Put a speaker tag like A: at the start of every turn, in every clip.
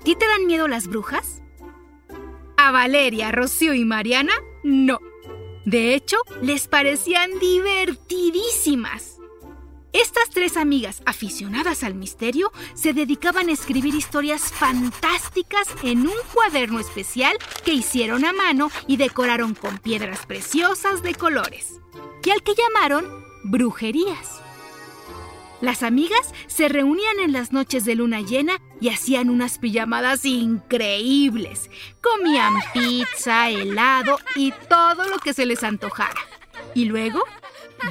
A: ¿A ti te dan miedo las brujas? A Valeria, Rocío y Mariana, no. De hecho, les parecían divertidísimas. Estas tres amigas aficionadas al misterio se dedicaban a escribir historias fantásticas en un cuaderno especial que hicieron a mano y decoraron con piedras preciosas de colores, y al que llamaron brujerías. Las amigas se reunían en las noches de luna llena y hacían unas pijamadas increíbles. Comían pizza, helado y todo lo que se les antojara. Y luego,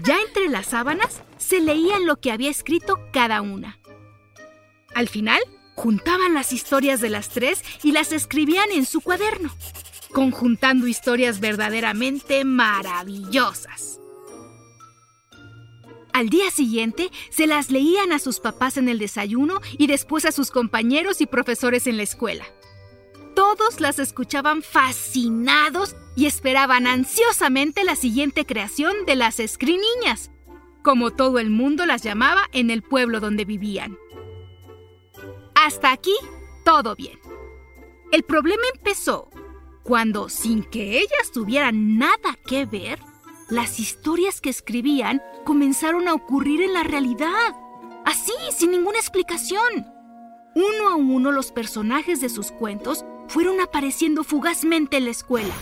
A: ya entre las sábanas, se leían lo que había escrito cada una. Al final, juntaban las historias de las tres y las escribían en su cuaderno, conjuntando historias verdaderamente maravillosas. Al día siguiente se las leían a sus papás en el desayuno y después a sus compañeros y profesores en la escuela. Todos las escuchaban fascinados y esperaban ansiosamente la siguiente creación de las escriniñas, como todo el mundo las llamaba en el pueblo donde vivían. Hasta aquí, todo bien. El problema empezó cuando, sin que ellas tuvieran nada que ver, las historias que escribían comenzaron a ocurrir en la realidad. Así, sin ninguna explicación. Uno a uno los personajes de sus cuentos fueron apareciendo fugazmente en la escuela,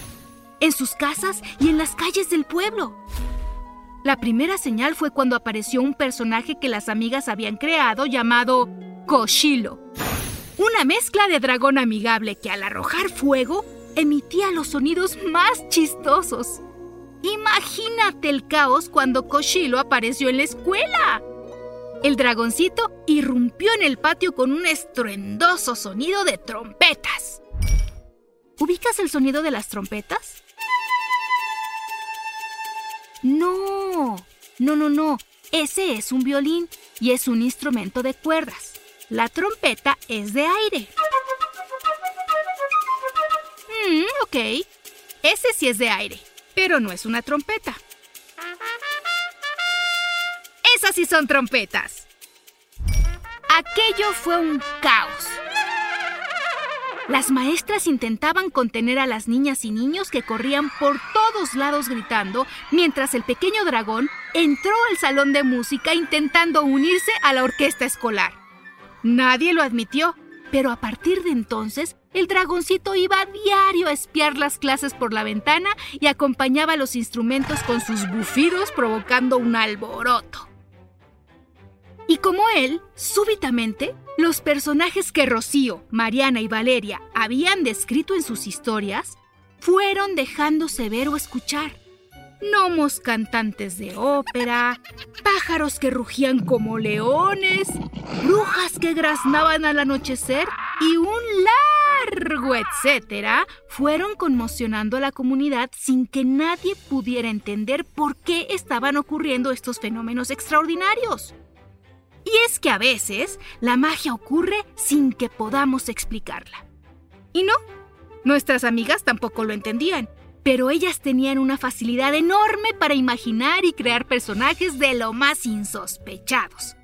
A: en sus casas y en las calles del pueblo. La primera señal fue cuando apareció un personaje que las amigas habían creado llamado Koshilo. Una mezcla de dragón amigable que al arrojar fuego emitía los sonidos más chistosos. Imagínate el caos cuando Koshilo apareció en la escuela. El dragoncito irrumpió en el patio con un estruendoso sonido de trompetas. ¿Ubicas el sonido de las trompetas? No, no, no, no. Ese es un violín y es un instrumento de cuerdas. La trompeta es de aire. Mm, ok. Ese sí es de aire pero no es una trompeta. Esas sí son trompetas. Aquello fue un caos. Las maestras intentaban contener a las niñas y niños que corrían por todos lados gritando, mientras el pequeño dragón entró al salón de música intentando unirse a la orquesta escolar. Nadie lo admitió, pero a partir de entonces el dragoncito iba a diario a espiar las clases por la ventana y acompañaba los instrumentos con sus bufidos provocando un alboroto. Y como él, súbitamente, los personajes que Rocío, Mariana y Valeria habían descrito en sus historias fueron dejándose ver o escuchar gnomos cantantes de ópera, pájaros que rugían como leones, brujas que graznaban al anochecer y un largo etcétera, fueron conmocionando a la comunidad sin que nadie pudiera entender por qué estaban ocurriendo estos fenómenos extraordinarios. Y es que a veces la magia ocurre sin que podamos explicarla. Y no, nuestras amigas tampoco lo entendían pero ellas tenían una facilidad enorme para imaginar y crear personajes de lo más insospechados.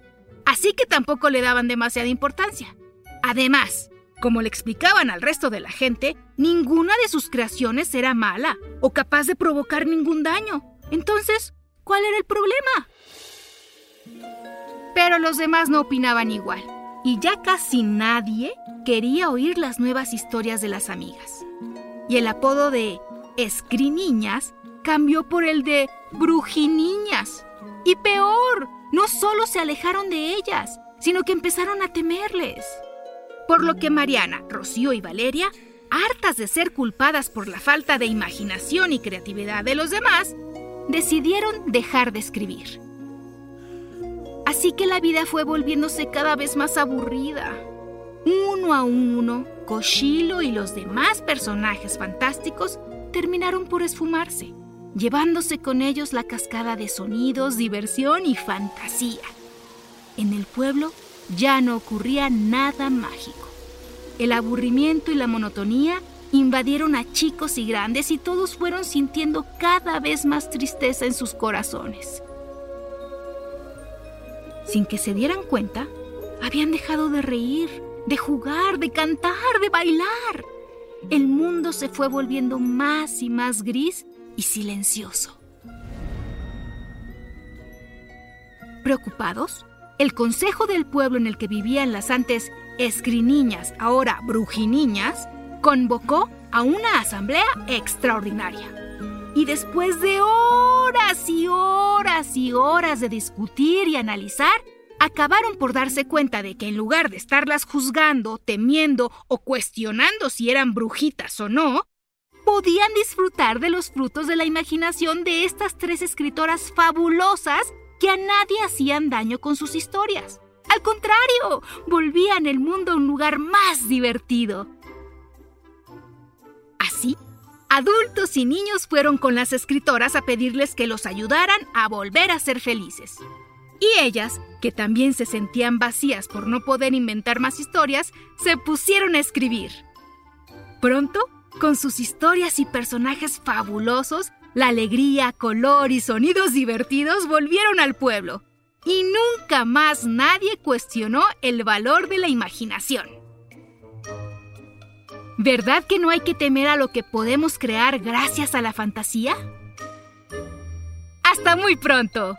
A: Así que tampoco le daban demasiada importancia. Además, como le explicaban al resto de la gente, ninguna de sus creaciones era mala o capaz de provocar ningún daño. Entonces, ¿cuál era el problema? Pero los demás no opinaban igual, y ya casi nadie quería oír las nuevas historias de las amigas. Y el apodo de Escriniñas cambió por el de Brujiniñas. Y peor, no solo se alejaron de ellas, sino que empezaron a temerles. Por lo que Mariana, Rocío y Valeria, hartas de ser culpadas por la falta de imaginación y creatividad de los demás, decidieron dejar de escribir. Así que la vida fue volviéndose cada vez más aburrida. Uno a uno, Cochilo y los demás personajes fantásticos terminaron por esfumarse, llevándose con ellos la cascada de sonidos, diversión y fantasía. En el pueblo ya no ocurría nada mágico. El aburrimiento y la monotonía invadieron a chicos y grandes y todos fueron sintiendo cada vez más tristeza en sus corazones. Sin que se dieran cuenta, habían dejado de reír, de jugar, de cantar, de bailar. El mundo se fue volviendo más y más gris y silencioso. Preocupados, el consejo del pueblo en el que vivían las antes escriniñas, ahora brujiniñas, convocó a una asamblea extraordinaria. Y después de horas y horas y horas de discutir y analizar, acabaron por darse cuenta de que en lugar de estarlas juzgando, temiendo o cuestionando si eran brujitas o no, podían disfrutar de los frutos de la imaginación de estas tres escritoras fabulosas que a nadie hacían daño con sus historias. Al contrario, volvían el mundo a un lugar más divertido. Así, adultos y niños fueron con las escritoras a pedirles que los ayudaran a volver a ser felices. Y ellas, que también se sentían vacías por no poder inventar más historias, se pusieron a escribir. Pronto, con sus historias y personajes fabulosos, la alegría, color y sonidos divertidos volvieron al pueblo. Y nunca más nadie cuestionó el valor de la imaginación. ¿Verdad que no hay que temer a lo que podemos crear gracias a la fantasía? ¡Hasta muy pronto!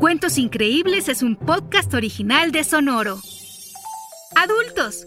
A: Cuentos Increíbles es un podcast original de Sonoro. Adultos,